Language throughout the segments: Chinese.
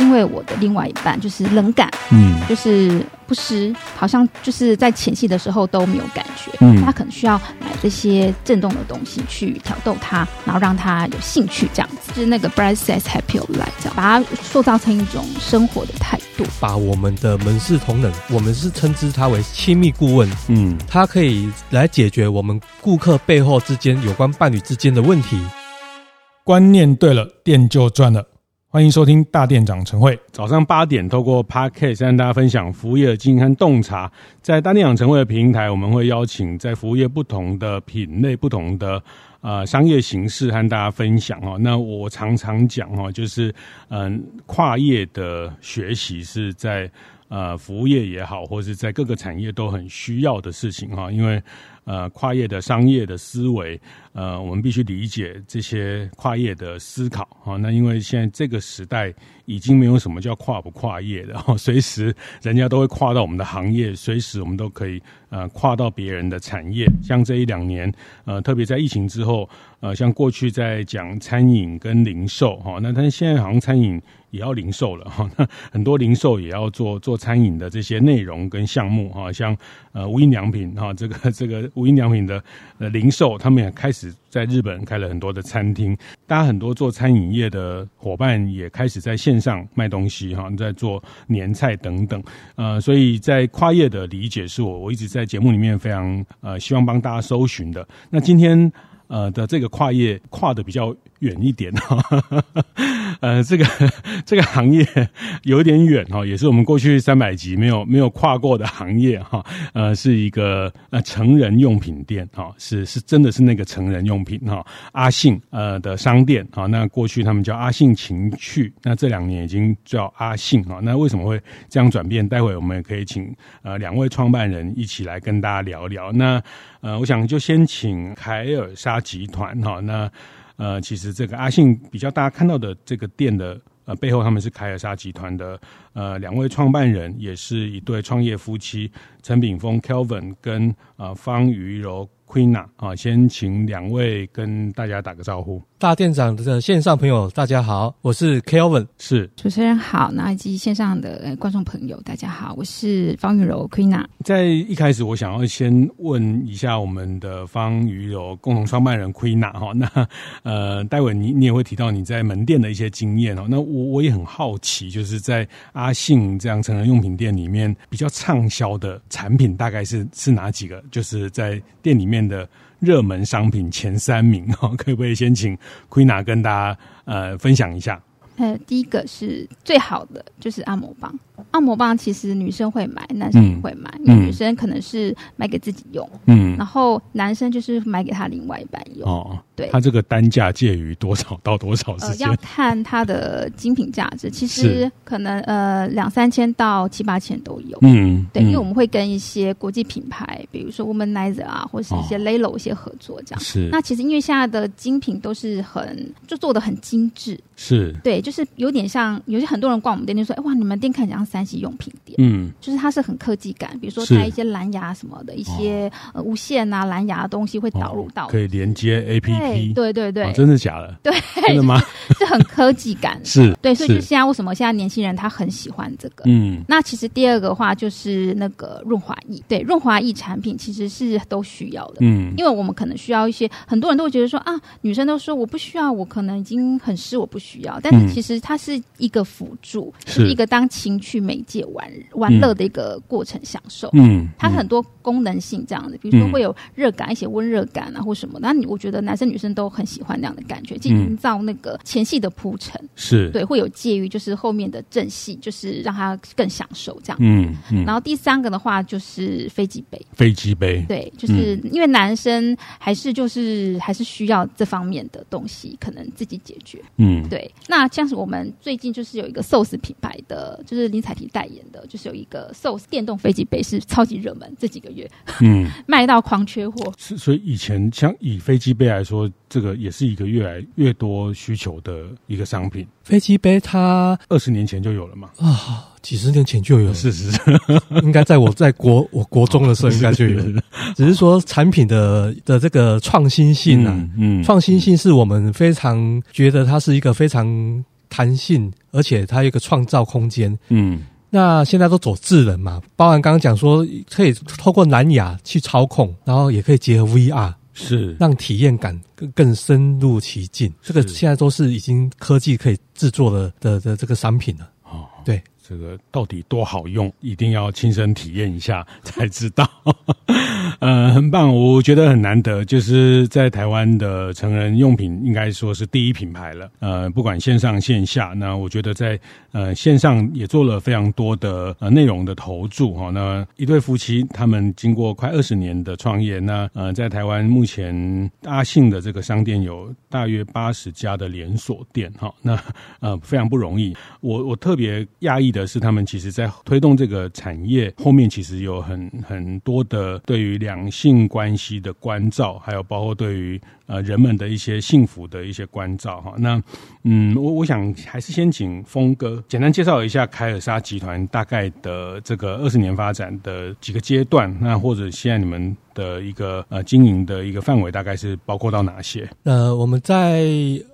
因为我的另外一半就是冷感，嗯，就是不湿，好像就是在前戏的时候都没有感觉，嗯，他可能需要买这些震动的东西去挑逗他，然后让他有兴趣，这样子，就是那个 Bright Sex Happy Life，这样把它塑造成一种生活的态度。把我们的门市同仁，我们是称之他为亲密顾问，嗯，他可以来解决我们顾客背后之间有关伴侣之间的问题。观念对了，店就赚了。欢迎收听大店长晨会，早上八点透过 Podcast 跟大家分享服务业的经营和洞察。在大店长晨会的平台，我们会邀请在服务业不同的品类、不同的呃商业形式和大家分享哦。那我常常讲哦，就是嗯，跨业的学习是在呃服务业也好，或是在各个产业都很需要的事情哈，因为。呃，跨业的商业的思维，呃，我们必须理解这些跨业的思考啊。那因为现在这个时代已经没有什么叫跨不跨业的，随时人家都会跨到我们的行业，随时我们都可以呃跨到别人的产业。像这一两年，呃，特别在疫情之后，呃，像过去在讲餐饮跟零售哈，那但是现在好像餐饮也要零售了 哈，那很多零售也要做做餐饮的这些内容跟项目哈，像呃无印良品哈，这个这个。无印良品的呃零售，他们也开始在日本开了很多的餐厅。大家很多做餐饮业的伙伴也开始在线上卖东西哈，在做年菜等等。呃，所以在跨业的理解是我我一直在节目里面非常呃希望帮大家搜寻的。那今天呃的这个跨业跨的比较远一点哈。呃，这个 这个行业有点远哈，也是我们过去三百集没有没有跨过的行业哈。呃，是一个呃成人用品店哈，是是真的是那个成人用品哈。阿信呃的商店哈，那过去他们叫阿信情趣，那这两年已经叫阿信哈。那为什么会这样转变？待会我们也可以请呃两位创办人一起来跟大家聊聊。那呃，我想就先请凯尔莎集团哈那。呃，其实这个阿信比较大家看到的这个店的呃背后，他们是凯尔莎集团的呃两位创办人，也是一对创业夫妻陈炳峰 Kelvin 跟呃方瑜柔 Queena 啊，先请两位跟大家打个招呼。大店长的线上朋友，大家好，我是 Kelvin，是主持人好，那以及线上的观众朋友，大家好，我是方雨柔 Queena。在一开始，我想要先问一下我们的方雨柔共同创办人 Queena 哈，那呃，待会你你也会提到你在门店的一些经验哦，那我我也很好奇，就是在阿信这样成人用品店里面比较畅销的产品大概是是哪几个？就是在店里面的。热门商品前三名哈，可不可以先请 Queena 跟大家呃分享一下？呃，第一个是最好的，就是按摩棒。按摩棒其实女生会买，男生也会买。嗯、因为女生可能是买给自己用，嗯，然后男生就是买给他另外一半用。哦，对，他这个单价介于多少到多少之间？呃，要看它的精品价值，其实可能呃两三千到七八千都有。嗯，对，因为我们会跟一些国际品牌，比如说 Womanizer 啊，或是一些 Lelo 一些合作这样。是。那其实因为现在的精品都是很就做的很精致，是对，就是有点像有些很多人逛我们店就说，哎哇，你们店看起来像三 C 用品店，嗯，就是它是很科技感，比如说带一些蓝牙什么的，一些呃无线啊蓝牙的东西会导入到，可以连接 APP，对对对，真的假的？对，真的吗？是很科技感，是对，所以就是。现在为什么现在年轻人他很喜欢这个？嗯，那其实第二个话就是那个润滑液，对，润滑液产品其实是都需要的，嗯，因为我们可能需要一些，很多人都会觉得说啊，女生都说我不需要，我可能已经很湿，我不需要，但是其实它是一个辅助，是一个当情趣媒介玩玩乐的一个过程享受，嗯，它很多功能性这样的，比如说会有热感，一些温热感啊或什么，那你我觉得男生女生都很喜欢那样的感觉，去营造那个前戏的铺陈，是。对，会有介于就是后面的正戏，就是让他更享受这样，嗯，然后第三个的话就是飞机杯，飞机杯，对，就是因为男生还是就是还是需要这方面的东西，可能自己解决，嗯，对，那像是我们最近就是有一个寿司品牌的，就是林采缇代言的，就是有一个 SOS 电动飞机杯是超级热门，这几个月，嗯，卖到狂缺货。是，所以以前像以飞机杯来说，说这个也是一个越来越多需求的一个商品。飞机杯它二十年前就有了嘛？啊，几十年前就有了，是是是，应该在我在国我国中的时候应该就有 了，只是说产品的的这个创新性啊，嗯，创新性是我们非常觉得它是一个非常弹性，而且它有一个创造空间，嗯。那现在都走智能嘛，包含刚刚讲说可以透过蓝牙去操控，然后也可以结合 VR，是让体验感更更深入其境。这个现在都是已经科技可以制作的的的这个商品了。哦，对。这个到底多好用，一定要亲身体验一下 才知道。呃，很棒，我觉得很难得，就是在台湾的成人用品应该说是第一品牌了。呃，不管线上线下，那我觉得在呃线上也做了非常多的呃内容的投注哈。那一对夫妻他们经过快二十年的创业，那呃在台湾目前阿信的这个商店有大约八十家的连锁店哈。那呃非常不容易，我我特别讶异的。是他们其实，在推动这个产业后面，其实有很很多的对于两性关系的关照，还有包括对于呃人们的一些幸福的一些关照哈。那嗯，我我想还是先请峰哥简单介绍一下凯尔莎集团大概的这个二十年发展的几个阶段，那或者现在你们。的一个呃经营的一个范围大概是包括到哪些？呃，我们在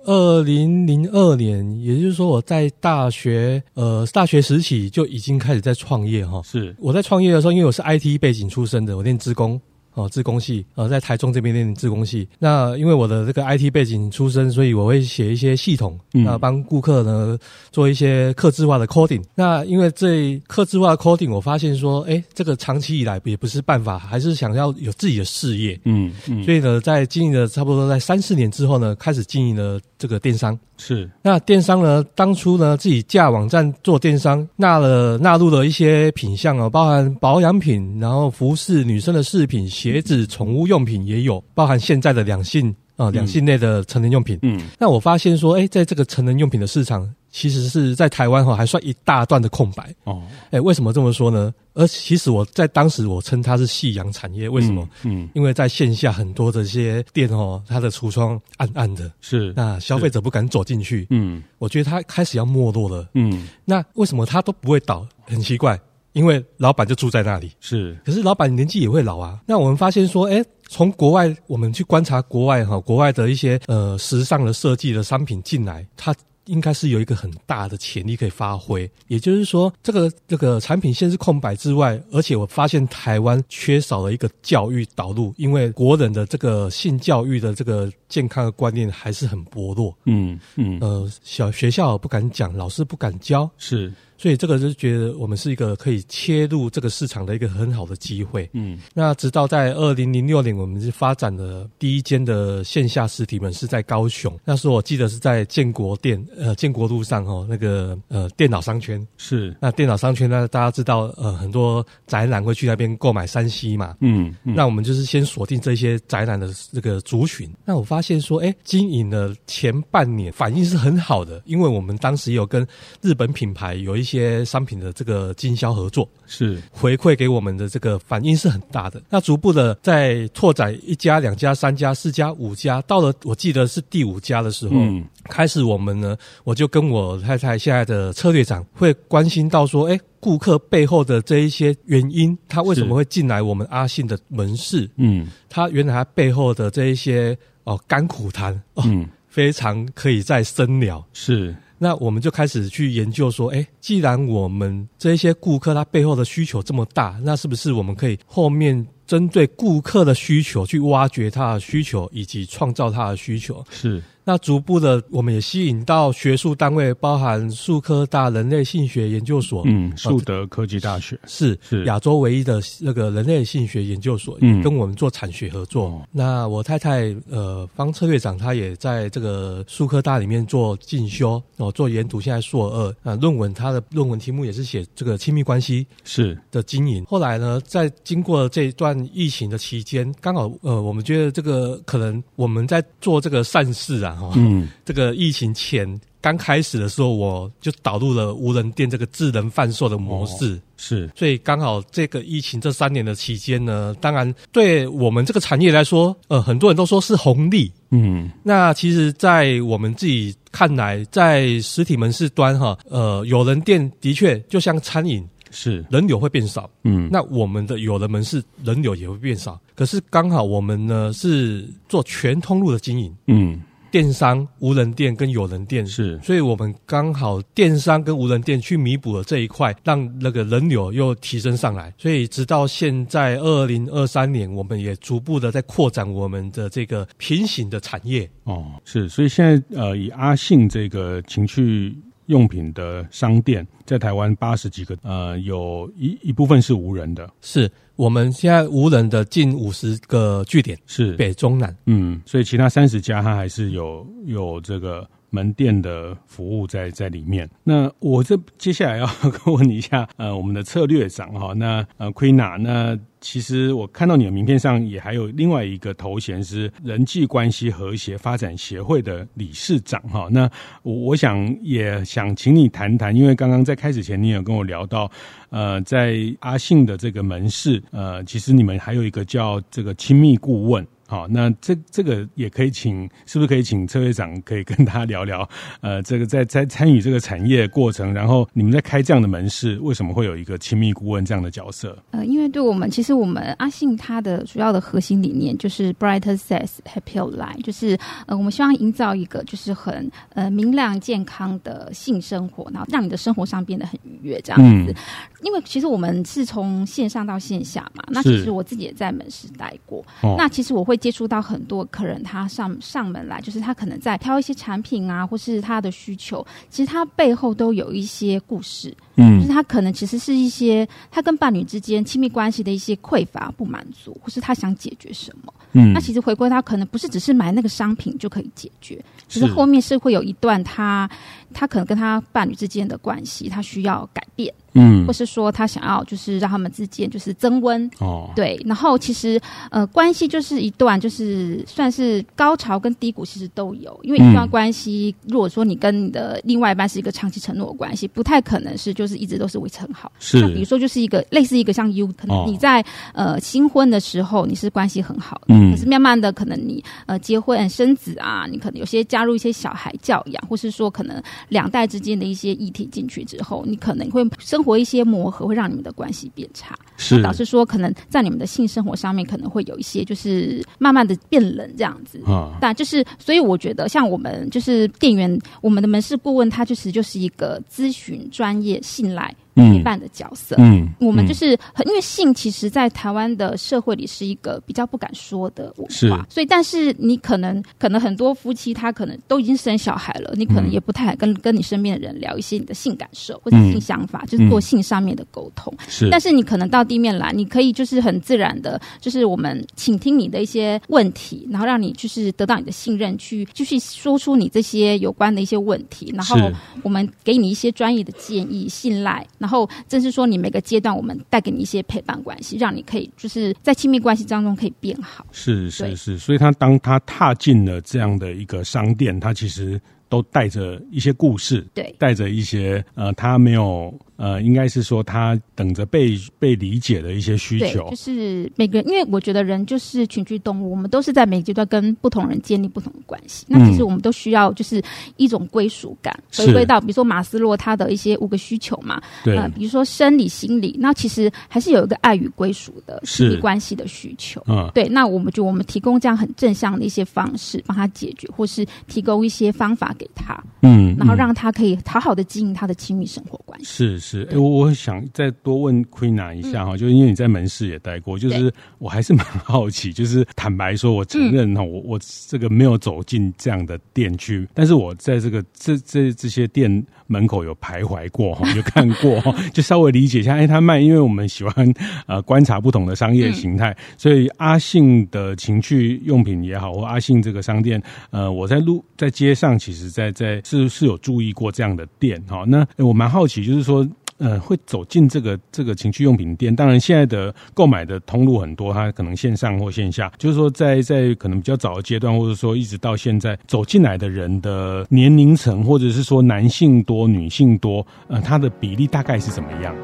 二零零二年，也就是说我在大学呃大学时期就已经开始在创业哈。是我在创业的时候，因为我是 IT 背景出身的，我念职工。哦，自工系，呃，在台中这边念自工系。那因为我的这个 IT 背景出身，所以我会写一些系统，那帮顾客呢做一些客制化的 coding。那因为这客制化的 coding，我发现说，哎，这个长期以来也不是办法，还是想要有自己的事业。嗯嗯。所以呢，在经营了差不多在三四年之后呢，开始经营了这个电商。是。那电商呢，当初呢自己架网站做电商，纳了纳入了一些品项哦，包含保养品，然后服饰、女生的饰品。鞋子、宠物用品也有，包含现在的两性啊，两性类的成人用品。嗯，那我发现说，哎、欸，在这个成人用品的市场，其实是在台湾哈，还算一大段的空白。哦，哎，为什么这么说呢？而其实我在当时我称它是夕阳产业，为什么？嗯，嗯因为在线下很多的这些店哦，它的橱窗暗暗的，是那消费者不敢走进去。嗯，我觉得它开始要没落了。嗯，那为什么它都不会倒？很奇怪。因为老板就住在那里，是。可是老板年纪也会老啊。那我们发现说，哎，从国外我们去观察国外哈，国外的一些呃时尚的设计的商品进来，它应该是有一个很大的潜力可以发挥。也就是说，这个这个产品线是空白之外，而且我发现台湾缺少了一个教育导入，因为国人的这个性教育的这个健康的观念还是很薄弱。嗯嗯，呃，小学校不敢讲，老师不敢教，是。所以这个就觉得我们是一个可以切入这个市场的一个很好的机会。嗯，那直到在二零零六年，我们是发展了第一间的线下实体门市在高雄。那时候我记得是在建国店，呃，建国路上哦，那个呃电脑商圈是。那电脑商圈呢，大家知道呃很多宅男会去那边购买三 C 嘛。嗯，嗯，那我们就是先锁定这些宅男的这个族群。那我发现说，哎，经营了前半年反应是很好的，因为我们当时有跟日本品牌有一。一些商品的这个经销合作是回馈给我们的这个反应是很大的。那逐步的在拓展一家、两家、三家、四家、五家，到了我记得是第五家的时候，嗯，开始我们呢，我就跟我太太现在的策略长会关心到说，哎，顾客背后的这一些原因，他为什么会进来我们阿信的门市？嗯，他原来他背后的这一些哦甘苦谈，哦，嗯，非常可以再深聊。是。那我们就开始去研究说，哎，既然我们这些顾客他背后的需求这么大，那是不是我们可以后面针对顾客的需求去挖掘他的需求，以及创造他的需求？是。那逐步的，我们也吸引到学术单位，包含树科大人类性学研究所，嗯，树德科技大学是是亚洲唯一的那个人类性学研究所，嗯，跟我们做产学合作。哦、那我太太呃方策略长，他也在这个树科大里面做进修哦，做研读，现在硕二啊，论文他的论文题目也是写这个亲密关系是的经营。后来呢，在经过这一段疫情的期间，刚好呃，我们觉得这个可能我们在做这个善事啊。嗯，这个疫情前刚开始的时候，我就导入了无人店这个智能贩售的模式。哦、是，所以刚好这个疫情这三年的期间呢，当然对我们这个产业来说，呃，很多人都说是红利。嗯，那其实，在我们自己看来，在实体门市端哈，呃，有人店的确就像餐饮。是人流会变少，嗯，那我们的有人门市人流也会变少。可是刚好我们呢是做全通路的经营，嗯，电商、无人店跟有人店是，所以我们刚好电商跟无人店去弥补了这一块，让那个人流又提升上来。所以直到现在二零二三年，我们也逐步的在扩展我们的这个平行的产业。哦，是，所以现在呃，以阿信这个情趣。用品的商店在台湾八十几个，呃，有一一部分是无人的，是我们现在无人的近五十个据点，是北中南，嗯，所以其他三十家它还是有有这个门店的服务在在里面。那我这接下来要 问你一下，呃，我们的策略长哈，那呃，Queena 那。其实我看到你的名片上也还有另外一个头衔是人际关系和谐发展协会的理事长哈。那我我想也想请你谈谈，因为刚刚在开始前你有跟我聊到，呃，在阿信的这个门市，呃，其实你们还有一个叫这个亲密顾问。好，那这这个也可以请，是不是可以请车队长可以跟大家聊聊？呃，这个在在参与这个产业过程，然后你们在开这样的门市，为什么会有一个亲密顾问这样的角色？呃，因为对我们，其实我们阿信他的主要的核心理念就是 Brighter Sex Happier Life，就是呃，我们希望营造一个就是很呃明亮健康的性生活，然后让你的生活上变得很愉悦这样子。嗯、因为其实我们是从线上到线下嘛，那其实我自己也在门市待过，哦、那其实我会。接触到很多客人，他上上门来，就是他可能在挑一些产品啊，或是他的需求，其实他背后都有一些故事，嗯，就是他可能其实是一些他跟伴侣之间亲密关系的一些匮乏、不满足，或是他想解决什么，嗯，那其实回归他可能不是只是买那个商品就可以解决，其实后面是会有一段他他可能跟他伴侣之间的关系，他需要改变。嗯，或是说他想要就是让他们之间就是增温。哦，对，然后其实呃关系就是一段就是算是高潮跟低谷其实都有，因为一段关系、嗯、如果说你跟你的另外一半是一个长期承诺的关系，不太可能是就是一直都是维持很好。是，那比如说就是一个类似一个像 U，可能你在、哦、呃新婚的时候你是关系很好的，嗯，可是慢慢的可能你呃结婚生子啊，你可能有些加入一些小孩教养，或是说可能两代之间的一些议题进去之后，你可能会生。活一些磨合会让你们的关系变差，是导致说可能在你们的性生活上面可能会有一些就是慢慢的变冷这样子啊。但就是所以我觉得像我们就是店员，我们的门市顾问他就是就是一个咨询专业进来陪伴的角色，嗯，我们就是很，因为性其实，在台湾的社会里是一个比较不敢说的文化，所以，但是你可能，可能很多夫妻他可能都已经生小孩了，你可能也不太跟跟你身边的人聊一些你的性感受或者性想法，嗯、就是做性上面的沟通。是，但是你可能到地面来，你可以就是很自然的，就是我们倾听你的一些问题，然后让你就是得到你的信任，去继续说出你这些有关的一些问题，然后我们给你一些专业的建议，信赖。然后，正是说，你每个阶段，我们带给你一些陪伴关系，让你可以就是在亲密关系当中可以变好。是是是，所以他当他踏进了这样的一个商店，他其实都带着一些故事，对，带着一些呃，他没有。呃，应该是说他等着被被理解的一些需求，对，就是每个人，因为我觉得人就是群居动物，我们都是在每个阶段跟不同人建立不同的关系。那其实我们都需要就是一种归属感，回归到比如说马斯洛他的一些五个需求嘛，对，呃，比如说生理、心理，那其实还是有一个爱与归属的亲密关系的需求。嗯，对，那我们就我们提供这样很正向的一些方式帮他解决，或是提供一些方法给他，嗯，然后让他可以好好的经营他的亲密生活关系。是。是，哎，我我想再多问 Queena 一下哈，嗯、就是因为你在门市也待过，就是我还是 蛮好奇，就是坦白说，我承认哈，我我这个没有走进这样的店去，但是我在这个这这这些店。门口有徘徊过哈，有看过哈，就稍微理解一下。哎，他卖，因为我们喜欢呃观察不同的商业形态，所以阿信的情趣用品也好，或阿信这个商店，呃，我在路在街上，其实在在是是有注意过这样的店哈。那我蛮好奇，就是说。呃会走进这个这个情趣用品店？当然，现在的购买的通路很多，它可能线上或线下，就是说在在可能比较早的阶段，或者说一直到现在走进来的人的年龄层，或者是说男性多、女性多，呃，它的比例大概是怎么样？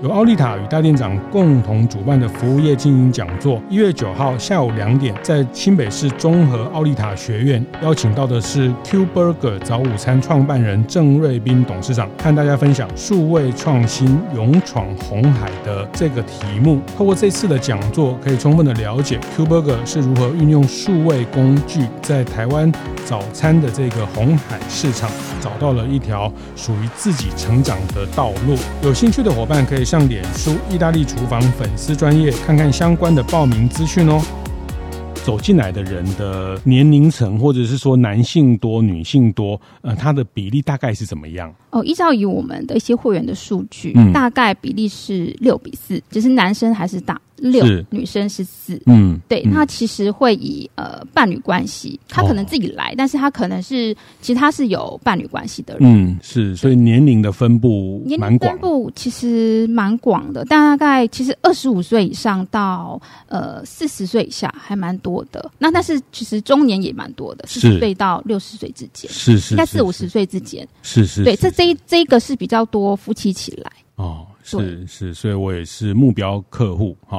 由奥利塔与大店长共同主办的服务业经营讲座，一月九号下午两点，在新北市中和奥利塔学院邀请到的是 Q Burger 早午餐创办人郑瑞斌董事长，和大家分享数位创新勇闯红海的这个题目。透过这次的讲座，可以充分的了解 Q Burger 是如何运用数位工具，在台湾早餐的这个红海市场，找到了一条属于自己成长的道路。有兴趣的伙伴可以。上脸书意大利厨房粉丝专业看看相关的报名资讯哦。走进来的人的年龄层，或者是说男性多、女性多，呃，它的比例大概是怎么样？哦，依照以我们的一些会员的数据，嗯，大概比例是六比四，只是男生还是大。六女生是四，嗯，对，那其实会以呃伴侣关系，他可能自己来，哦、但是他可能是其实他是有伴侣关系的人，嗯，是，所以年龄的分布蛮广，年龄分布其实蛮广的，大概其实二十五岁以上到呃四十岁以下还蛮多的，那但是其实中年也蛮多的，四十岁到六十岁之间，是是，是，应该四五十岁之间，是是，对，这这一这一个是比较多夫妻起来。哦。是是，所以我也是目标客户。好，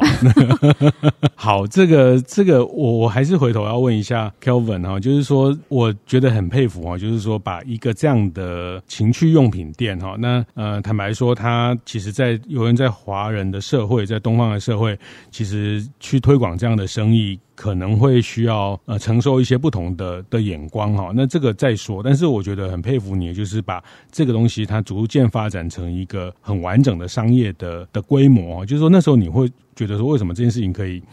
好，这个这个，我我还是回头要问一下 Kelvin 哈，就是说，我觉得很佩服哈，就是说，把一个这样的情趣用品店哈，那呃，坦白说，他其实，在有人在华人的社会，在东方的社会，其实去推广这样的生意。可能会需要呃承受一些不同的的眼光哈，那这个再说。但是我觉得很佩服你，就是把这个东西它逐渐发展成一个很完整的商业的的规模，就是说那时候你会觉得说，为什么这件事情可以？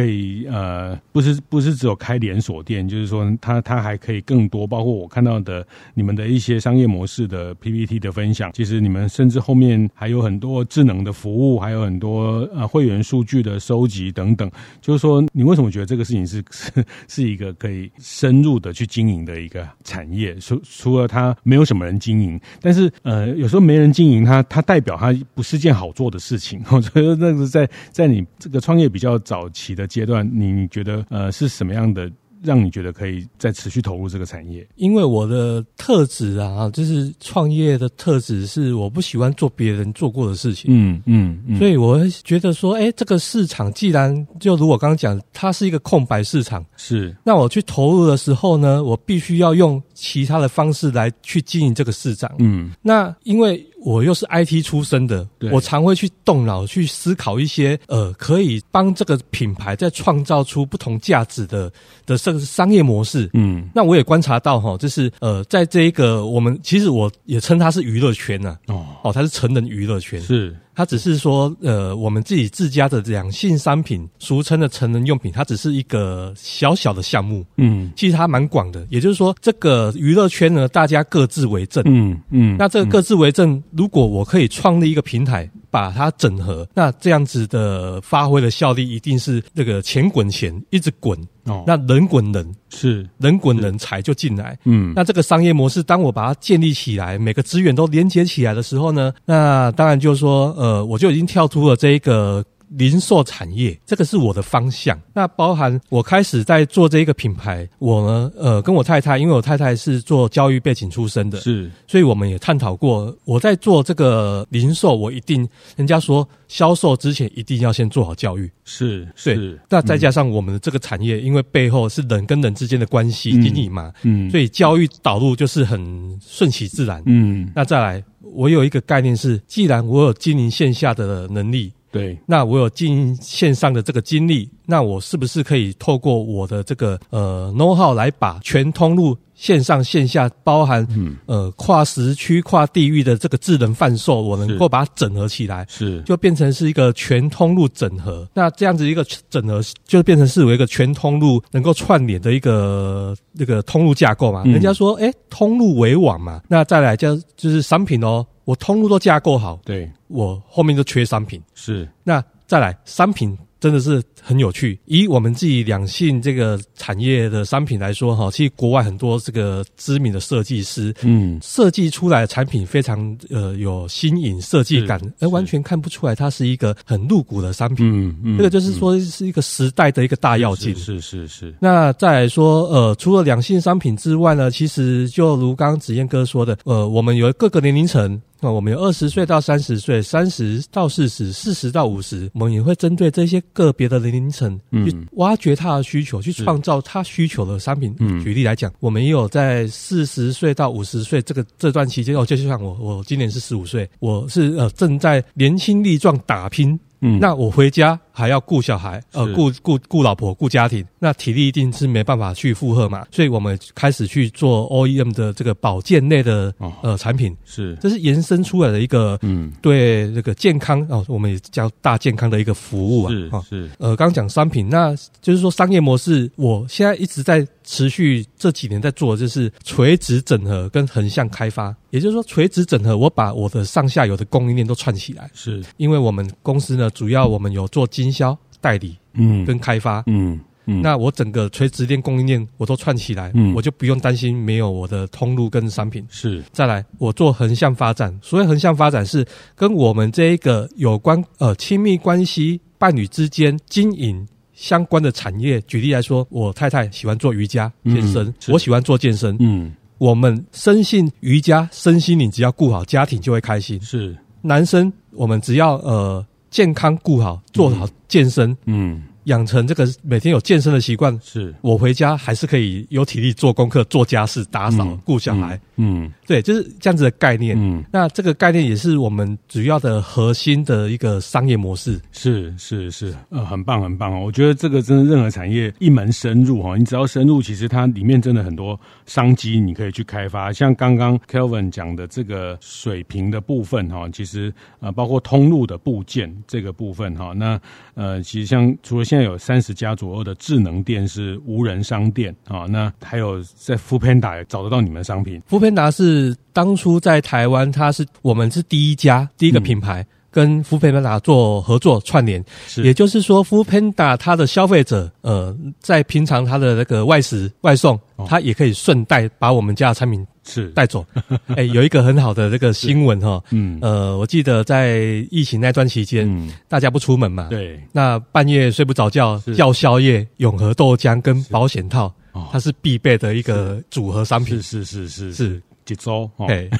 可以呃，不是不是只有开连锁店，就是说它它还可以更多，包括我看到的你们的一些商业模式的 PPT 的分享，其实你们甚至后面还有很多智能的服务，还有很多呃会员数据的收集等等。就是说，你为什么觉得这个事情是 是是一个可以深入的去经营的一个产业？除除了它没有什么人经营，但是呃有时候没人经营它，它代表它不是件好做的事情。我觉得那个在在你这个创业比较早期的。的阶段，你觉得呃是什么样的，让你觉得可以再持续投入这个产业？因为我的特质啊，就是创业的特质是我不喜欢做别人做过的事情。嗯嗯，嗯，所以我会觉得说，哎，这个市场既然就如我刚刚讲，它是一个空白市场，是那我去投入的时候呢，我必须要用其他的方式来去经营这个市场。嗯，那因为。我又是 IT 出身的，我常会去动脑去思考一些呃，可以帮这个品牌再创造出不同价值的的这个商业模式。嗯，那我也观察到哈，就是呃，在这一个我们其实我也称它是娱乐圈呐，哦哦，它是成人娱乐圈是。它只是说，呃，我们自己自家的两性商品，俗称的成人用品，它只是一个小小的项目。嗯，其实它蛮广的。也就是说，这个娱乐圈呢，大家各自为政。嗯嗯，那这个各自为政，如果我可以创立一个平台。把它整合，那这样子的发挥的效力一定是那个钱滚钱，一直滚哦。那人滚人是人滚人才就进来，嗯。那这个商业模式，当我把它建立起来，每个资源都连接起来的时候呢，那当然就是说，呃，我就已经跳出了这一个。零售产业，这个是我的方向。那包含我开始在做这一个品牌，我呢，呃，跟我太太，因为我太太是做教育背景出身的，是，所以我们也探讨过。我在做这个零售，我一定，人家说销售之前一定要先做好教育，是，是。对，那再加上我们的这个产业，因为背后是人跟人之间的关系经营嘛，嗯，所以教育导入就是很顺其自然，嗯。那再来，我有一个概念是，既然我有经营线下的能力。对，那我有进线上的这个经历，那我是不是可以透过我的这个呃 know how 来把全通路线上线下包含嗯呃跨时区跨地域的这个智能贩售，我能够把它整合起来，是就变成是一个全通路整合。那这样子一个整合，就变成是为一个全通路能够串联的一个那个通路架构嘛。嗯、人家说，哎，通路为网嘛。那再来就就是商品哦。我通路都架构好，对，我后面就缺商品。是，那再来商品真的是很有趣。以我们自己两性这个产业的商品来说，哈，其实国外很多这个知名的设计师，嗯，设计出来的产品非常呃有新颖设计感，而完全看不出来它是一个很露骨的商品。嗯嗯，这个就是说是一个时代的一个大跃进。是是是。那再来说，呃，除了两性商品之外呢，其实就如刚刚子燕哥说的，呃，我们有各个年龄层。那我们有二十岁到三十岁，三十到四十，四十到五十，我们也会针对这些个别的年龄层去挖掘他的需求，去创造他需求的商品。举例来讲，我们也有在四十岁到五十岁这个这段期间，哦，就像我，我今年是十五岁，我是呃正在年轻力壮打拼。嗯，那我回家还要顾小孩，呃，顾顾顾老婆，顾家庭，那体力一定是没办法去负荷嘛，所以我们开始去做 OEM 的这个保健类的呃产品，是，这是延伸出来的一个嗯，对这个健康哦，我们也叫大健康的一个服务啊，是是，呃，刚讲商品，那就是说商业模式，我现在一直在。持续这几年在做的就是垂直整合跟横向开发，也就是说垂直整合，我把我的上下游的供应链都串起来。是，因为我们公司呢，主要我们有做经销代理，嗯，跟开发，嗯嗯，那我整个垂直链供应链我都串起来，嗯，我就不用担心没有我的通路跟商品。是，再来我做横向发展，所谓横向发展是跟我们这一个有关呃亲密关系伴侣之间经营。相关的产业，举例来说，我太太喜欢做瑜伽健身，嗯、我喜欢做健身。嗯，我们深信瑜伽身心灵只要顾好，家庭就会开心。是男生，我们只要呃健康顾好，做好健身。嗯。嗯养成这个每天有健身的习惯，是我回家还是可以有体力做功课、做家事、打扫、顾小孩。嗯，嗯对，就是这样子的概念。嗯，那这个概念也是我们主要的核心的一个商业模式。是是是，呃，很棒很棒哦。我觉得这个真的任何产业一门深入哈，你只要深入，其实它里面真的很多商机你可以去开发。像刚刚 Kelvin 讲的这个水平的部分哈，其实呃包括通路的部件这个部分哈，那呃其实像除了现在有三十家左右的智能店是无人商店啊，那还有在 Foodpanda 也找得到你们的商品。Foodpanda 是当初在台湾，它是我们是第一家第一个品牌跟 Foodpanda 做合作串联，是。也就是说 Foodpanda 它的消费者呃在平常它的那个外食外送，它也可以顺带把我们家的产品。是。带走，哎、欸，有一个很好的这个新闻哈，嗯，呃，我记得在疫情那段期间，嗯，大家不出门嘛，对，那半夜睡不着觉，叫宵夜，永和豆浆跟保险套，它是必备的一个组合商品，是是是是。是几周，对，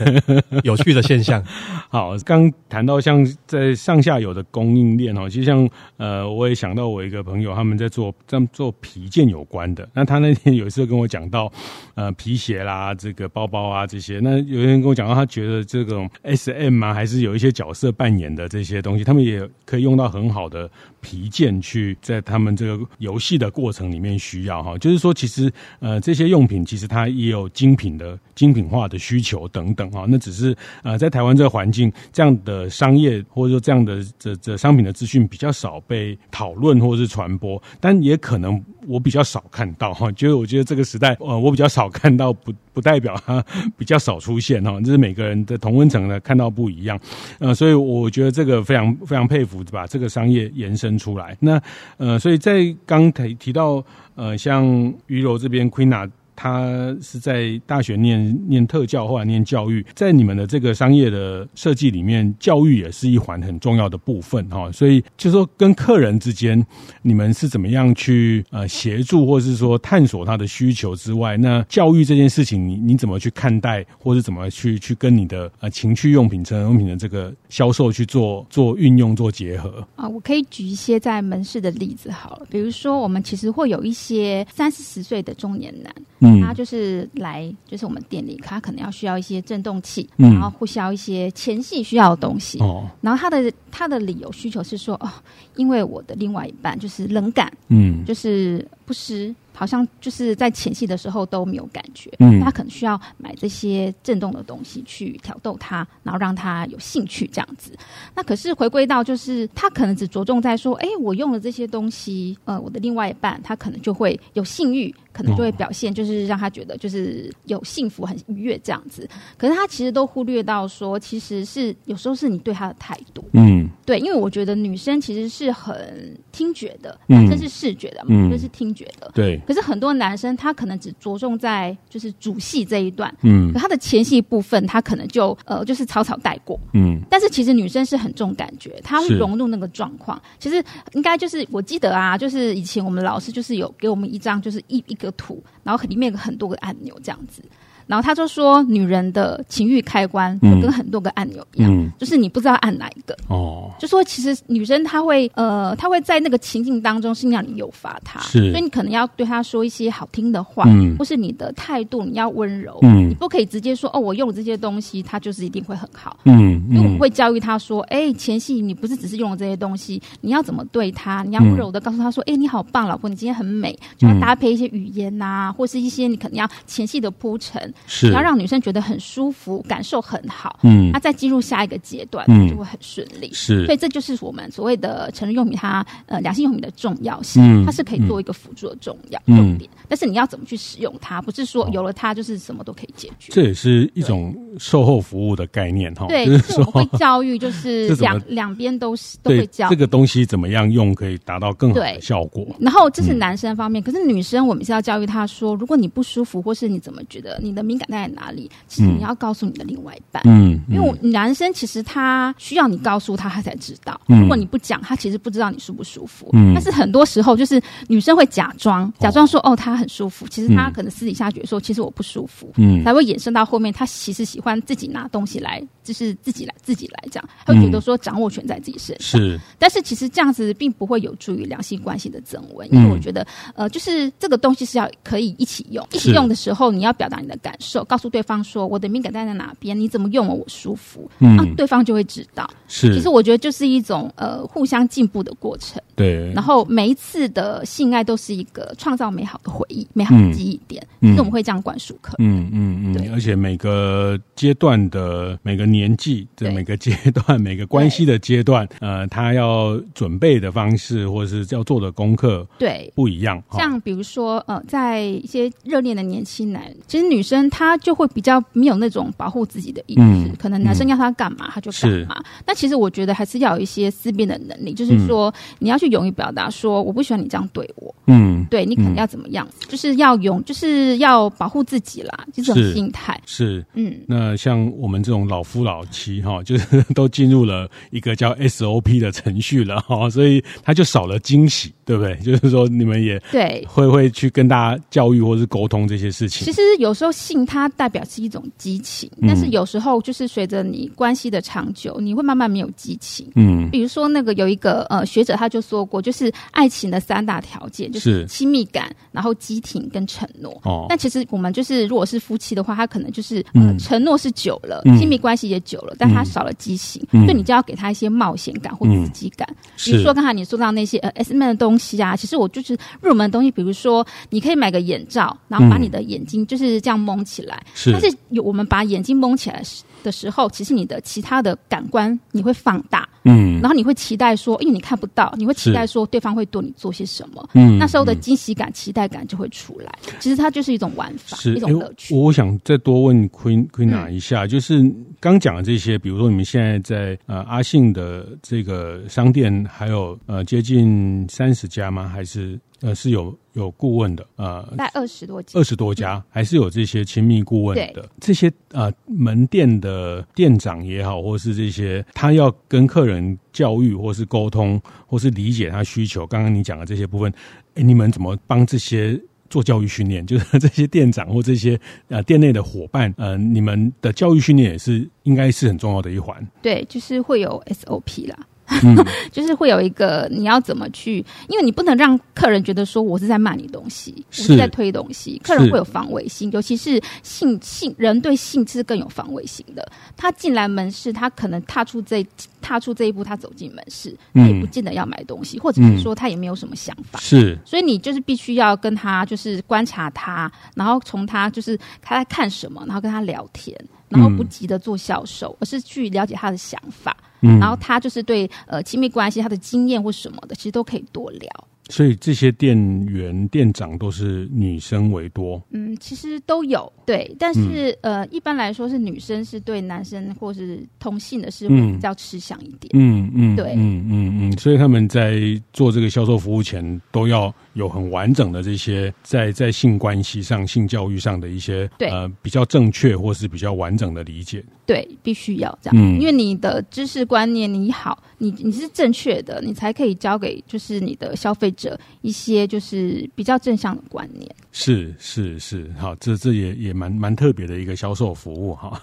有趣的现象。好，刚谈到像在上下游的供应链哦，其实像呃，我也想到我一个朋友，他们在做这样做皮件有关的。那他那天有一次跟我讲到，呃，皮鞋啦，这个包包啊这些。那有人跟我讲到，他觉得这种 SM 啊，还是有一些角色扮演的这些东西，他们也可以用到很好的皮件去在他们这个游戏的过程里面需要哈。就是说，其实呃，这些用品其实它也有精品的精品化的需求等等啊，那只是呃，在台湾这个环境，这样的商业或者说这样的这这商品的资讯比较少被讨论或者是传播，但也可能我比较少看到哈，就是我觉得这个时代呃，我比较少看到，不 不代表它 比较少出现哈，这是每个人的同温层呢看到不一样，呃，所以我觉得这个非常非常佩服把这个商业延伸出来。那呃，所以在刚提提到呃，像鱼楼这边 Queena。他是在大学念念特教，后来念教育，在你们的这个商业的设计里面，教育也是一环很重要的部分哈。所以就是说跟客人之间，你们是怎么样去呃协助，或是说探索他的需求之外，那教育这件事情，你你怎么去看待，或是怎么去去跟你的呃情趣用品、成人用品的这个销售去做做运用、做结合啊？我可以举一些在门市的例子好了，比如说我们其实会有一些三四十岁的中年男。他就是来，就是我们店里，他可能要需要一些震动器，嗯、然后会需要一些前戏需要的东西。哦，然后他的他的理由需求是说，哦，因为我的另外一半就是冷感，嗯，就是不湿。好像就是在前戏的时候都没有感觉，嗯，他可能需要买这些震动的东西去挑逗他，然后让他有兴趣这样子。那可是回归到就是他可能只着重在说，哎，我用了这些东西，呃，我的另外一半他可能就会有性欲，可可能就会表现就是让他觉得就是有幸福很愉悦这样子。可是他其实都忽略到说，其实是有时候是你对他的态度。嗯，对，因为我觉得女生其实是很听觉的，男生是视觉的，女生是听觉的。对。可是很多男生他可能只着重在就是主戏这一段，嗯，可他的前戏部分他可能就呃就是草草带过，嗯。但是其实女生是很重感觉，她会融入那个状况。其实应该就是我记得啊，就是以前我们老师就是有给我们一张就是一一个图，然后里面有很多个按钮这样子。然后他就说，女人的情欲开关就跟很多个按钮一样，嗯、就是你不知道按哪一个。哦，就说其实女生她会呃，她会在那个情境当中是让你诱发她，是，所以你可能要对她说一些好听的话，嗯、或是你的态度你要温柔，嗯，你不可以直接说哦，我用了这些东西，她就是一定会很好，嗯，因为我们会教育她说，哎，前戏你不是只是用了这些东西，你要怎么对她？你要温柔的告诉她说，哎，你好棒，老婆，你今天很美，就要搭配一些语言呐、啊，或是一些你可能要前戏的铺陈。是，你要让女生觉得很舒服，感受很好，嗯，那再进入下一个阶段，嗯，就会很顺利。是，所以这就是我们所谓的成人用品，它呃两性用品的重要性，嗯，它是可以做一个辅助的重要重点。但是你要怎么去使用它，不是说有了它就是什么都可以解决。这也是一种售后服务的概念哈。对，就是我们会教育，就 是两两边都是都会教这个东西怎么样用可以达到更好的效果。然后这是男生方面，可是女生我们是要教育他说，如果你不舒服，或是你怎么觉得你的敏感在哪里？其实你要告诉你的另外一半，嗯，因为我男生其实他需要你告诉他，他才知道。如果你不讲，他其实不知道你舒不舒服。嗯，但是很多时候就是女生会假装，假装说哦，他很舒服，其实他可能私底下觉得说，其实我不舒服，嗯，才会衍生到后面，他其实喜欢自己拿东西来，就是自己来自己来这样，他会觉得说掌握权在自己身上。是，但是其实这样子并不会有助于两性关系的增温，因为我觉得呃，就是这个东西是要可以一起用，一起用的时候，你要表达你的感受，告诉对方说。我的敏感带在哪边？你怎么用我我舒服？嗯，啊，对方就会知道。是，其实我觉得就是一种呃互相进步的过程。对，然后每一次的性爱都是一个创造美好的回忆、美好的记忆点。嗯，所以我们会这样灌输客人。嗯嗯嗯。对，而且每个阶段的每个年纪的每个阶段、每个关系的阶段，呃，他要准备的方式或者是要做的功课，对，不一样。像比如说呃，在一些热恋的年轻男，其实女生她就会比较。没有那种保护自己的意识，嗯、可能男生要她干嘛、嗯、他就干嘛。那其实我觉得还是要有一些思辨的能力，就是说、嗯、你要去勇于表达，说我不喜欢你这样对我。嗯，对你可能要怎么样，嗯、就是要勇，就是要保护自己啦，这种心态是。嗯，那像我们这种老夫老妻哈，就是都进入了一个叫 SOP 的程序了哈，所以他就少了惊喜，对不对？就是说你们也对会会去跟大家教育或是沟通这些事情。其实有时候性它代表是一种。激情，但是有时候就是随着你关系的长久，你会慢慢没有激情。嗯，比如说那个有一个呃学者他就说过，就是爱情的三大条件就是。亲密感，然后激情跟承诺。哦，但其实我们就是如果是夫妻的话，他可能就是呃承诺是久了，亲密关系也久了，但他少了激情，所以你就要给他一些冒险感或刺激感。比如说刚才你说到那些呃 SM 的东西啊，其实我就是入门的东西，比如说你可以买个眼罩，然后把你的眼睛就是这样蒙起来，是，但是有。我们把眼睛蒙起来的时候，其实你的其他的感官你会放大，嗯，然后你会期待说，因为你看不到，你会期待说对方会对你做些什么，嗯，那时候的惊喜感、期待感就会出来。其实它就是一种玩法，是一种乐趣。我想再多问 Queen Queen 哪一下，就是刚讲的这些，比如说你们现在在呃阿信的这个商店，还有呃接近三十家吗？还是？呃，是有有顾问的，呃，在二十多家，二十多家，还是有这些亲密顾问的。这些呃门店的店长也好，或是这些他要跟客人教育，或是沟通，或是理解他需求。刚刚你讲的这些部分，哎，你们怎么帮这些做教育训练？就是这些店长或这些呃店内的伙伴，呃，你们的教育训练也是应该是很重要的一环。对，就是会有 SOP 啦。嗯、就是会有一个你要怎么去，因为你不能让客人觉得说我是在卖你东西，是。我是在推东西，客人会有防卫心，尤其是性性人对性是更有防卫心的。他进来门市，他可能踏出这踏出这一步，他走进门市，他也不见得要买东西，嗯、或者是说他也没有什么想法。是，所以你就是必须要跟他就是观察他，然后从他就是他在看什么，然后跟他聊天，然后不急着做销售，而是去了解他的想法。嗯，然后他就是对呃亲密关系他的经验或什么的，其实都可以多聊。所以这些店员、店长都是女生为多。嗯，其实都有对，但是、嗯、呃，一般来说是女生是对男生或是同性的是会比较吃香一点。嗯嗯，对，嗯嗯嗯，所以他们在做这个销售服务前都要有很完整的这些在在性关系上、性教育上的一些对呃比较正确或是比较完整的理解。对，必须要这样，嗯、因为你的知识观念你好，你你是正确的，你才可以教给就是你的消费者一些就是比较正向的观念。是是是，好，这这也也蛮蛮特别的一个销售服务哈。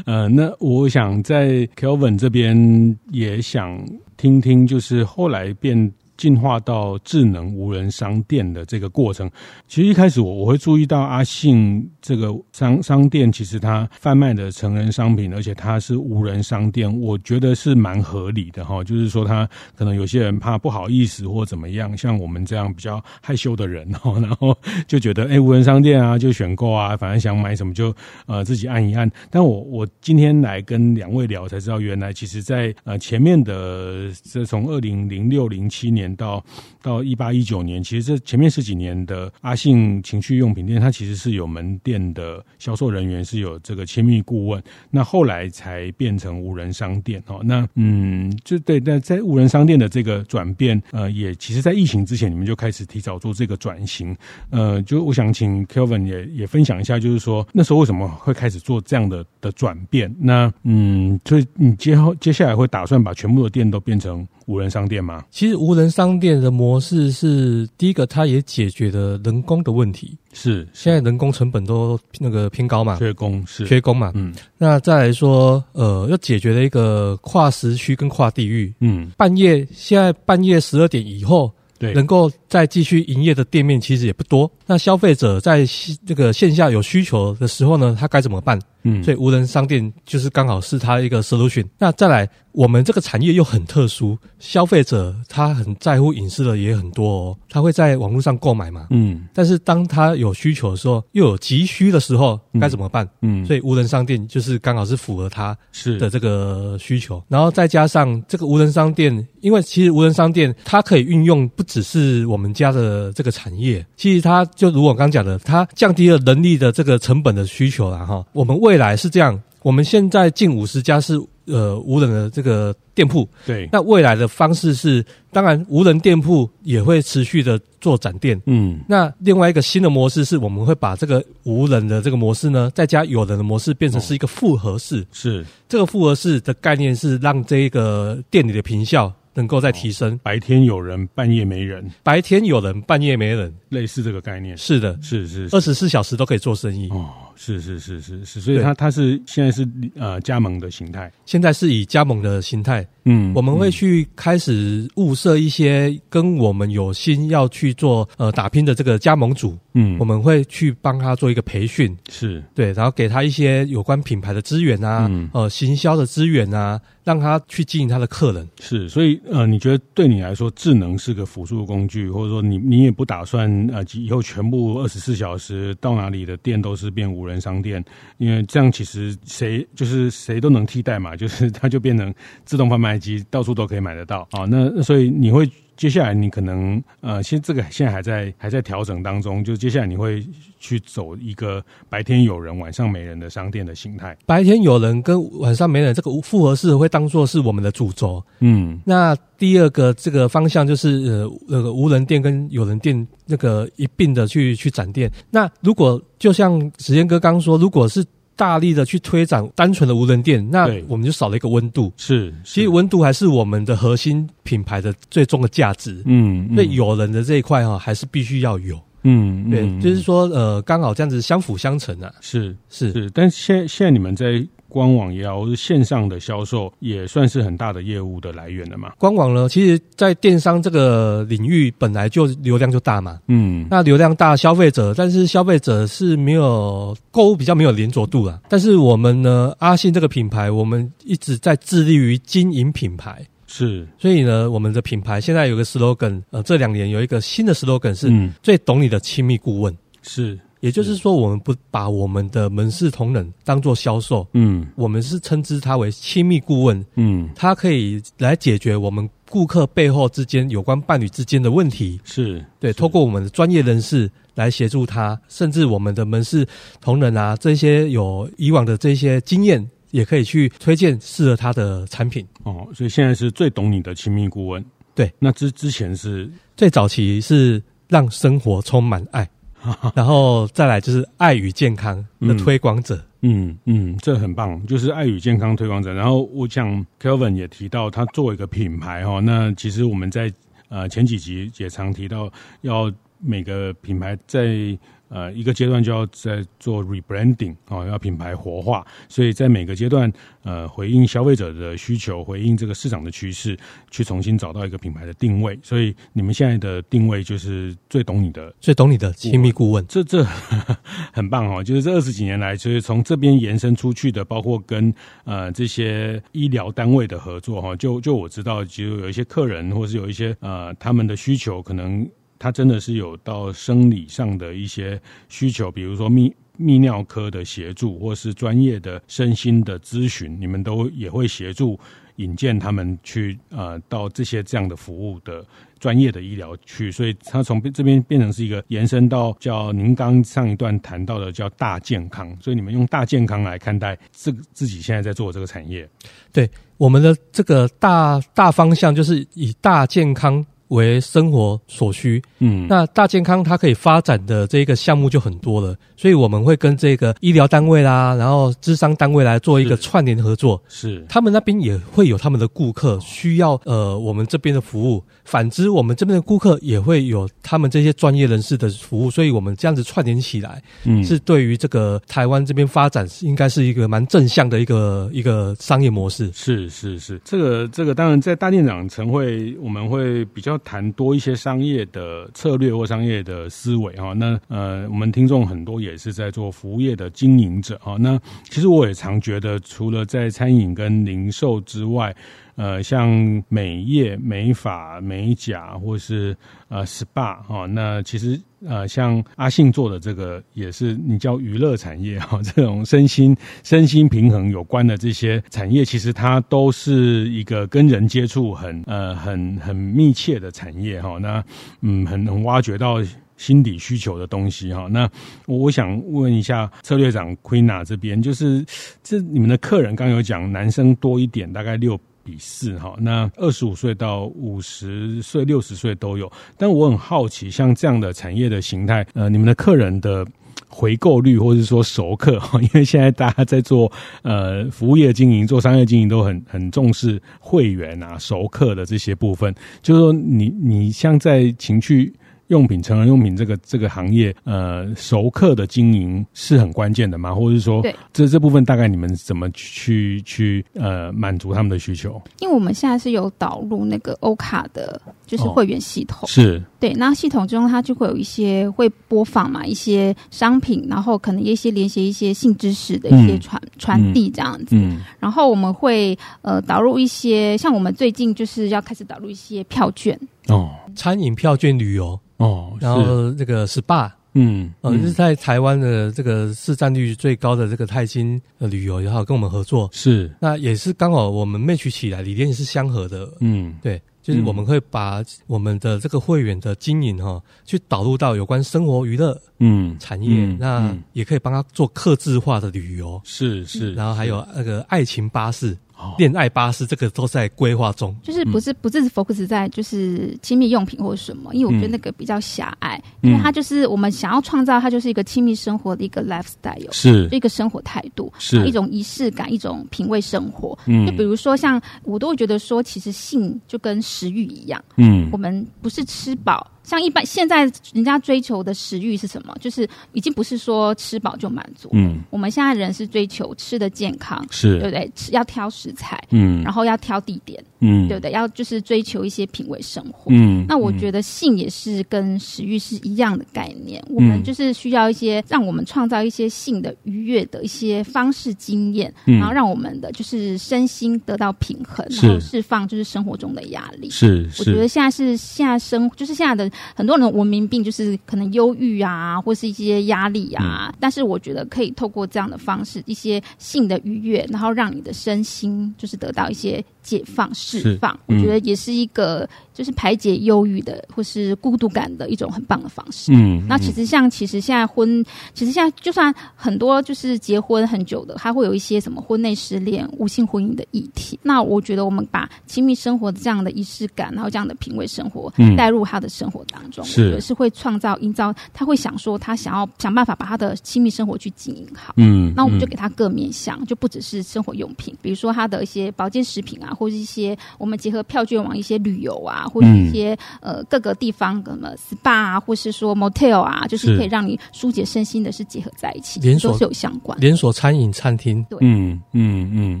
呃，那我想在 Kelvin 这边也想听听，就是后来变。进化到智能无人商店的这个过程，其实一开始我我会注意到阿信这个商商店，其实它贩卖的成人商品，而且它是无人商店，我觉得是蛮合理的哈。就是说，他可能有些人怕不好意思或怎么样，像我们这样比较害羞的人哈，然后就觉得哎、无人商店啊，就选购啊，反正想买什么就呃自己按一按。但我我今天来跟两位聊，才知道原来其实在呃前面的这从二零零六零七年。到到一八一九年，其实这前面十几年的阿信情趣用品店，它其实是有门店的销售人员，是有这个亲密顾问。那后来才变成无人商店哦。那嗯，就对，那在无人商店的这个转变，呃，也其实，在疫情之前，你们就开始提早做这个转型。呃，就我想请 Kelvin 也也分享一下，就是说那时候为什么会开始做这样的的转变？那嗯，所以你接后接下来会打算把全部的店都变成无人商店吗？其实无人商店的模式是第一个，它也解决了人工的问题。是，是现在人工成本都那个偏高嘛，缺工是缺工嘛。嗯，那再来说，呃，又解决了一个跨时区跟跨地域。嗯，半夜现在半夜十二点以后，对，能够再继续营业的店面其实也不多。那消费者在这个线下有需求的时候呢，他该怎么办？嗯，所以无人商店就是刚好是他一个 solution。那再来。我们这个产业又很特殊，消费者他很在乎隐私的也很多哦，他会在网络上购买嘛，嗯，但是当他有需求的时候，又有急需的时候，该怎么办？嗯，所以无人商店就是刚好是符合他是的这个需求，然后再加上这个无人商店，因为其实无人商店它可以运用不只是我们家的这个产业，其实它就如我刚讲的，它降低了人力的这个成本的需求了哈。我们未来是这样，我们现在近五十家是。呃，无人的这个店铺，对，那未来的方式是，当然无人店铺也会持续的做展店，嗯，那另外一个新的模式是，我们会把这个无人的这个模式呢，再加有人的模式，变成是一个复合式，哦、是。这个复合式的概念是让这一个店里的坪效能够再提升，哦，白天有人，半夜没人，白天有人，半夜没人，类似这个概念，是的，是是，二十四小时都可以做生意。哦。是是是是是，所以它它是现在是呃加盟的形态，现在是以加盟的形态，嗯，我们会去开始物色一些跟我们有心要去做呃打拼的这个加盟主，嗯，我们会去帮他做一个培训，是。对，然后给他一些有关品牌的资源啊，嗯、呃行销的资源啊，让他去经营他的客人，是，所以呃你觉得对你来说智能是个辅助工具，或者说你你也不打算呃以后全部二十四小时到哪里的店都是变无。人商店，因为这样其实谁就是谁都能替代嘛，就是它就变成自动贩卖机，到处都可以买得到啊。那所以你会。接下来你可能呃，现这个现在还在还在调整当中，就接下来你会去走一个白天有人晚上没人的商店的形态。白天有人跟晚上没人这个复合式会当做是我们的主轴。嗯，那第二个这个方向就是呃那个无人店跟有人店那个一并的去去展店。那如果就像时间哥刚刚说，如果是大力的去推展单纯的无人店，那我们就少了一个温度。是，其实温度还是我们的核心品牌的最终的价值。嗯，所以有人的这一块哈，还是必须要有。嗯，对，就是说呃，刚好这样子相辅相成啊。是是是，但现现在你们在。官网也好，或是线上的销售，也算是很大的业务的来源了嘛。官网呢，其实，在电商这个领域本来就流量就大嘛。嗯，那流量大，消费者，但是消费者是没有购物比较没有连着度啊。但是我们呢，阿信这个品牌，我们一直在致力于经营品牌，是。所以呢，我们的品牌现在有个 slogan，呃，这两年有一个新的 slogan 是最懂你的亲密顾问，是。也就是说，我们不把我们的门市同仁当做销售，嗯，我们是称之他为亲密顾问，嗯，他可以来解决我们顾顾客背后之间有关伴侣之间的问题，是对，透过我们的专业人士来协助他，甚至我们的门市同仁啊，这些有以往的这些经验，也可以去推荐适合他的产品。哦，所以现在是最懂你的亲密顾问。对，那之之前是？最早期是让生活充满爱，然后再来就是爱与健康的推广者。嗯嗯，这很棒，就是爱与健康推广者。然后我想 Kelvin 也提到，他作为一个品牌哈，那其实我们在呃前几集也常提到，要每个品牌在。呃，一个阶段就要在做 rebranding 啊、哦，要品牌活化，所以在每个阶段，呃，回应消费者的需求，回应这个市场的趋势，去重新找到一个品牌的定位。所以你们现在的定位就是最懂你的，最懂你的亲密顾问，这这 很棒哦。就是这二十几年来，就是从这边延伸出去的，包括跟呃这些医疗单位的合作哈、哦，就就我知道，就有一些客人，或是有一些呃他们的需求可能。他真的是有到生理上的一些需求，比如说泌泌尿科的协助，或是专业的身心的咨询，你们都也会协助引荐他们去呃到这些这样的服务的专业的医疗去，所以他从这边变成是一个延伸到叫您刚上一段谈到的叫大健康，所以你们用大健康来看待这个自己现在在做这个产业。对，我们的这个大大方向就是以大健康。为生活所需，嗯，那大健康它可以发展的这个项目就很多了，所以我们会跟这个医疗单位啦，然后智商单位来做一个串联合作，是，是他们那边也会有他们的顾客需要呃我们这边的服务，反之我们这边的顾客也会有他们这些专业人士的服务，所以我们这样子串联起来，嗯，是对于这个台湾这边发展应该是一个蛮正向的一个一个商业模式，是是是，这个这个当然在大店长晨会我们会比较。谈多一些商业的策略或商业的思维哈，那呃，我们听众很多也是在做服务业的经营者哈。那其实我也常觉得，除了在餐饮跟零售之外，呃，像美业、美发、美甲，或是呃 SPA 哈，那其实呃，像阿信做的这个也是你叫娱乐产业哈，这种身心身心平衡有关的这些产业，其实它都是一个跟人接触很呃很很密切的产业哈。那嗯，很能挖掘到心理需求的东西哈。那我想问一下策略长 Queena 这边，就是这你们的客人刚有讲男生多一点，大概六。比四哈，那二十五岁到五十岁、六十岁都有。但我很好奇，像这样的产业的形态，呃，你们的客人的回购率，或者说熟客，因为现在大家在做呃服务业经营、做商业经营，都很很重视会员啊、熟客的这些部分。就是说，你你像在情趣。用品、成人用品这个这个行业，呃，熟客的经营是很关键的吗？或者是说，对，这这部分大概你们怎么去去呃满足他们的需求？因为我们现在是有导入那个欧卡的，就是会员系统，哦、是。对。那系统中它就会有一些会播放嘛，一些商品，然后可能一些连接一些性知识的一些传传递这样子。嗯，然后我们会呃导入一些，像我们最近就是要开始导入一些票券。哦，餐饮票券、旅游。哦，然后这个 SPA，嗯，呃，是在台湾的这个市占率最高的这个泰兴的旅游，然后跟我们合作，是，那也是刚好我们 match 起来，理念是相合的，嗯，对，就是我们会把我们的这个会员的经营哈，去导入到有关生活娱乐嗯产业，那也可以帮他做客制化的旅游，是是，然后还有那个爱情巴士。恋爱巴士这个都在规划中，就是不是不是 focus 在就是亲密用品或者什么，因为我觉得那个比较狭隘，因为它就是我们想要创造，它就是一个亲密生活的一个 lifestyle，是。一个生活态度，是。一种仪式感，一种品味生活。嗯，就比如说像我都会觉得说，其实性就跟食欲一样，嗯，我们不是吃饱。像一般现在人家追求的食欲是什么？就是已经不是说吃饱就满足。嗯，我们现在人是追求吃的健康，是对不对？吃要挑食材，嗯，然后要挑地点，嗯，对不对？要就是追求一些品味生活。嗯，那我觉得性也是跟食欲是一样的概念。嗯，我们就是需要一些让我们创造一些性的愉悦的一些方式经验，嗯，然后让我们的就是身心得到平衡，然后释放就是生活中的压力。是，是，我觉得现在是现在生就是现在的。很多人的文明病就是可能忧郁啊，或是一些压力啊。嗯、但是我觉得可以透过这样的方式，一些性的愉悦，然后让你的身心就是得到一些解放、释放，嗯、我觉得也是一个就是排解忧郁的或是孤独感的一种很棒的方式。嗯，那其实像其实现在婚，其实现在就算很多就是结婚很久的，他会有一些什么婚内失恋、无性婚姻的议题。那我觉得我们把亲密生活的这样的仪式感，然后这样的品味生活，带入他的生活当中，是、嗯、是会创造、营造。他会想说，他想要想办法把他的亲密生活去经营好。嗯，那我们就给他各面向，就不只是生活用品，比如说他的一些保健食品啊。或是一些我们结合票券网一些旅游啊，或者一些、嗯、呃各个地方什么 SPA 啊，或是说 Motel 啊，就是可以让你疏解身心的，是结合在一起，连锁都是有相关。连锁餐饮餐厅，对，嗯嗯嗯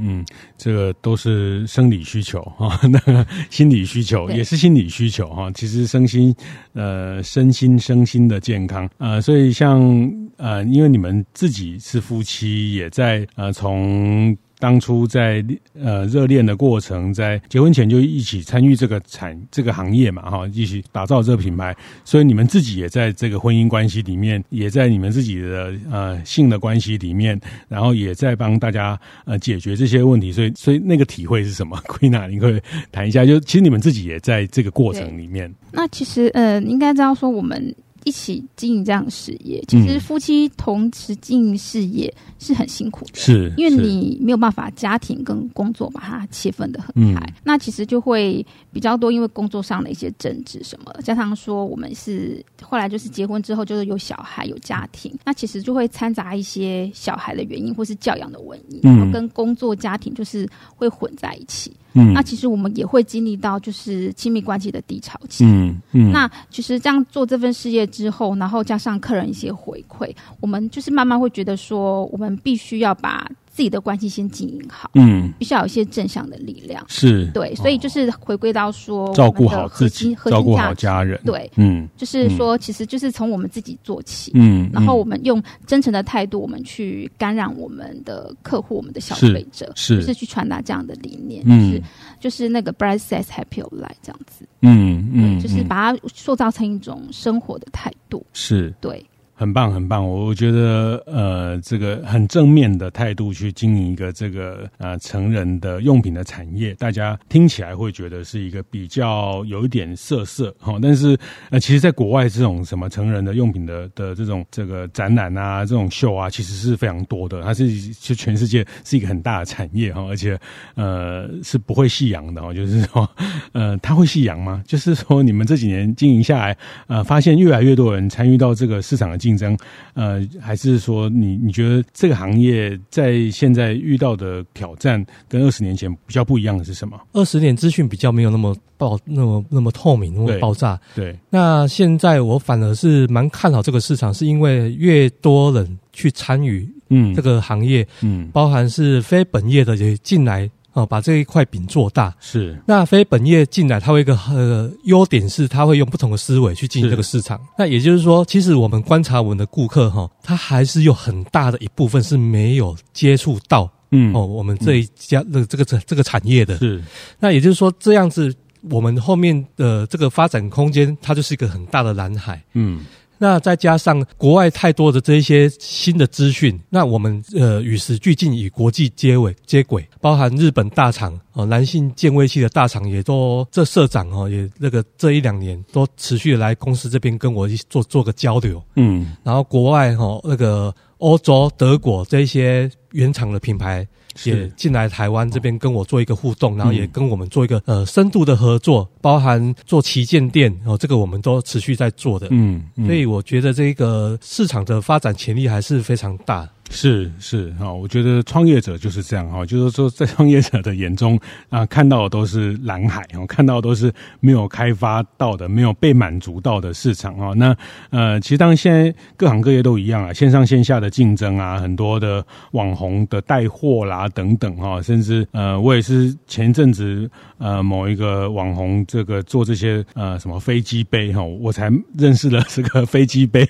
嗯，这个都是生理需求 哈，那个心理需求也是心理需求哈。其实身心呃身心身心的健康呃，所以像呃，因为你们自己是夫妻，也在呃从。当初在呃热恋的过程，在结婚前就一起参与这个产这个行业嘛，哈，一起打造这个品牌。所以你们自己也在这个婚姻关系里面，也在你们自己的呃性的关系里面，然后也在帮大家呃解决这些问题。所以，所以那个体会是什么？Queena，你可以谈一下。就其实你们自己也在这个过程里面。那其实呃，应该知道说我们。一起经营这样的事业，其实夫妻同时经营事业是很辛苦的，是因为你没有办法家庭跟工作把它切分的很开，嗯、那其实就会比较多，因为工作上的一些争执什么，加上说我们是后来就是结婚之后就是有小孩有家庭，那其实就会掺杂一些小孩的原因或是教养的原因，然后跟工作家庭就是会混在一起。嗯，那其实我们也会经历到就是亲密关系的低潮期。嗯嗯，那其实这样做这份事业之后，然后加上客人一些回馈，我们就是慢慢会觉得说，我们必须要把。自己的关系先经营好，嗯，必须要有一些正向的力量，是。对，所以就是回归到说，照顾好自己，照顾好家人，对，嗯，就是说，其实就是从我们自己做起，嗯，然后我们用真诚的态度，我们去感染我们的客户，我们的消费者，是，就是去传达这样的理念，嗯。是就是那个 bright says Happy Life 这样子，嗯嗯，就是把它塑造成一种生活的态度，是。对。很棒，很棒！我我觉得，呃，这个很正面的态度去经营一个这个呃成人的用品的产业，大家听起来会觉得是一个比较有一点色色哈。但是，呃，其实，在国外这种什么成人的用品的的这种这个展览啊，这种秀啊，其实是非常多的。它是就全世界是一个很大的产业哈，而且呃是不会夕阳的哈。就是说，呃，它会夕阳吗？就是说，你们这几年经营下来，呃，发现越来越多人参与到这个市场的。竞争，呃，还是说你你觉得这个行业在现在遇到的挑战跟二十年前比较不一样的是什么？二十年资讯比较没有那么爆，那么那么透明，那么爆炸。对，对，那现在我反而是蛮看好这个市场，是因为越多人去参与，嗯，这个行业，嗯，嗯包含是非本业的也进来。哦，把这一块饼做大是。那非本业进来，它会一个呃优点是，它会用不同的思维去进行这个市场。那也就是说，其实我们观察我们的顾客哈，他还是有很大的一部分是没有接触到嗯哦我们这一家的这个这这个产业的。是。那也就是说，这样子我们后面的这个发展空间，它就是一个很大的蓝海。嗯。那再加上国外太多的这一些新的资讯，那我们呃与时俱进，与国际接轨接轨，包含日本大厂哦，男性健胃器的大厂也都这社长哦，也那个这一两年都持续来公司这边跟我一起做做个交流，嗯，然后国外哈那个欧洲德国这一些原厂的品牌。也进来台湾这边跟我做一个互动，然后也跟我们做一个呃深度的合作，包含做旗舰店哦，这个我们都持续在做的，嗯，所以我觉得这个市场的发展潜力还是非常大。是是哈，我觉得创业者就是这样哈，就是说在创业者的眼中啊，看到的都是蓝海，哦看到的都是没有开发到的、没有被满足到的市场啊。那呃，其实当然现在各行各业都一样啊，线上线下的竞争啊，很多的网红的带货啦等等哈，甚至呃，我也是前一阵子呃某一个网红这个做这些呃什么飞机杯哈，我才认识了这个飞机杯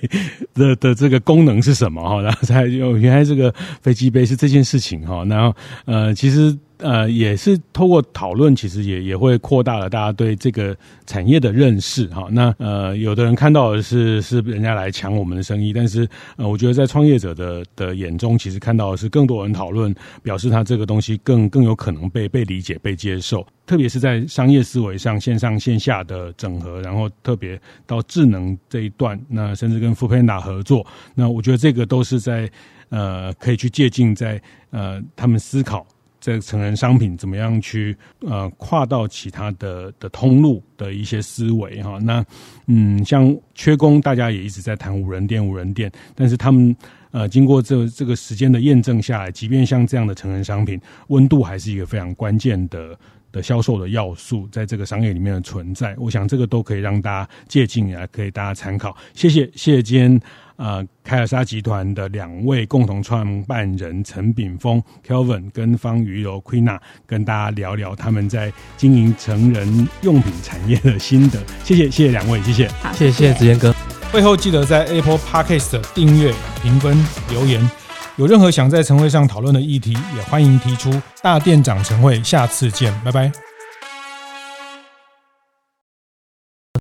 的的这个功能是什么哈，然后才又。原来这个飞机杯是这件事情哈，然后呃，其实呃，也是透过讨论，其实也也会扩大了大家对这个产业的认识哈。那呃，有的人看到的是是人家来抢我们的生意，但是呃，我觉得在创业者的的眼中，其实看到的是更多人讨论，表示他这个东西更更有可能被被理解、被接受。特别是在商业思维上，线上线下的整合，然后特别到智能这一段，那甚至跟富拍打合作，那我觉得这个都是在呃可以去借鉴，在呃他们思考。这个成人商品怎么样去呃跨到其他的的通路的一些思维哈？那嗯，像缺工，大家也一直在谈无人店，无人店，但是他们呃经过这这个时间的验证下来，即便像这样的成人商品，温度还是一个非常关键的的销售的要素，在这个商业里面的存在，我想这个都可以让大家借鉴啊，可以大家参考。谢谢，谢谢今天。呃，凯尔莎集团的两位共同创办人陈炳峰 Kelvin 跟方瑜柔 Queena 跟大家聊聊他们在经营成人用品产业的心得。谢谢，谢谢两位，谢谢。好，谢谢子彦哥。会后记得在 Apple Podcast 订阅、评分、留言。有任何想在晨会上讨论的议题，也欢迎提出。大店长晨会，下次见，拜拜。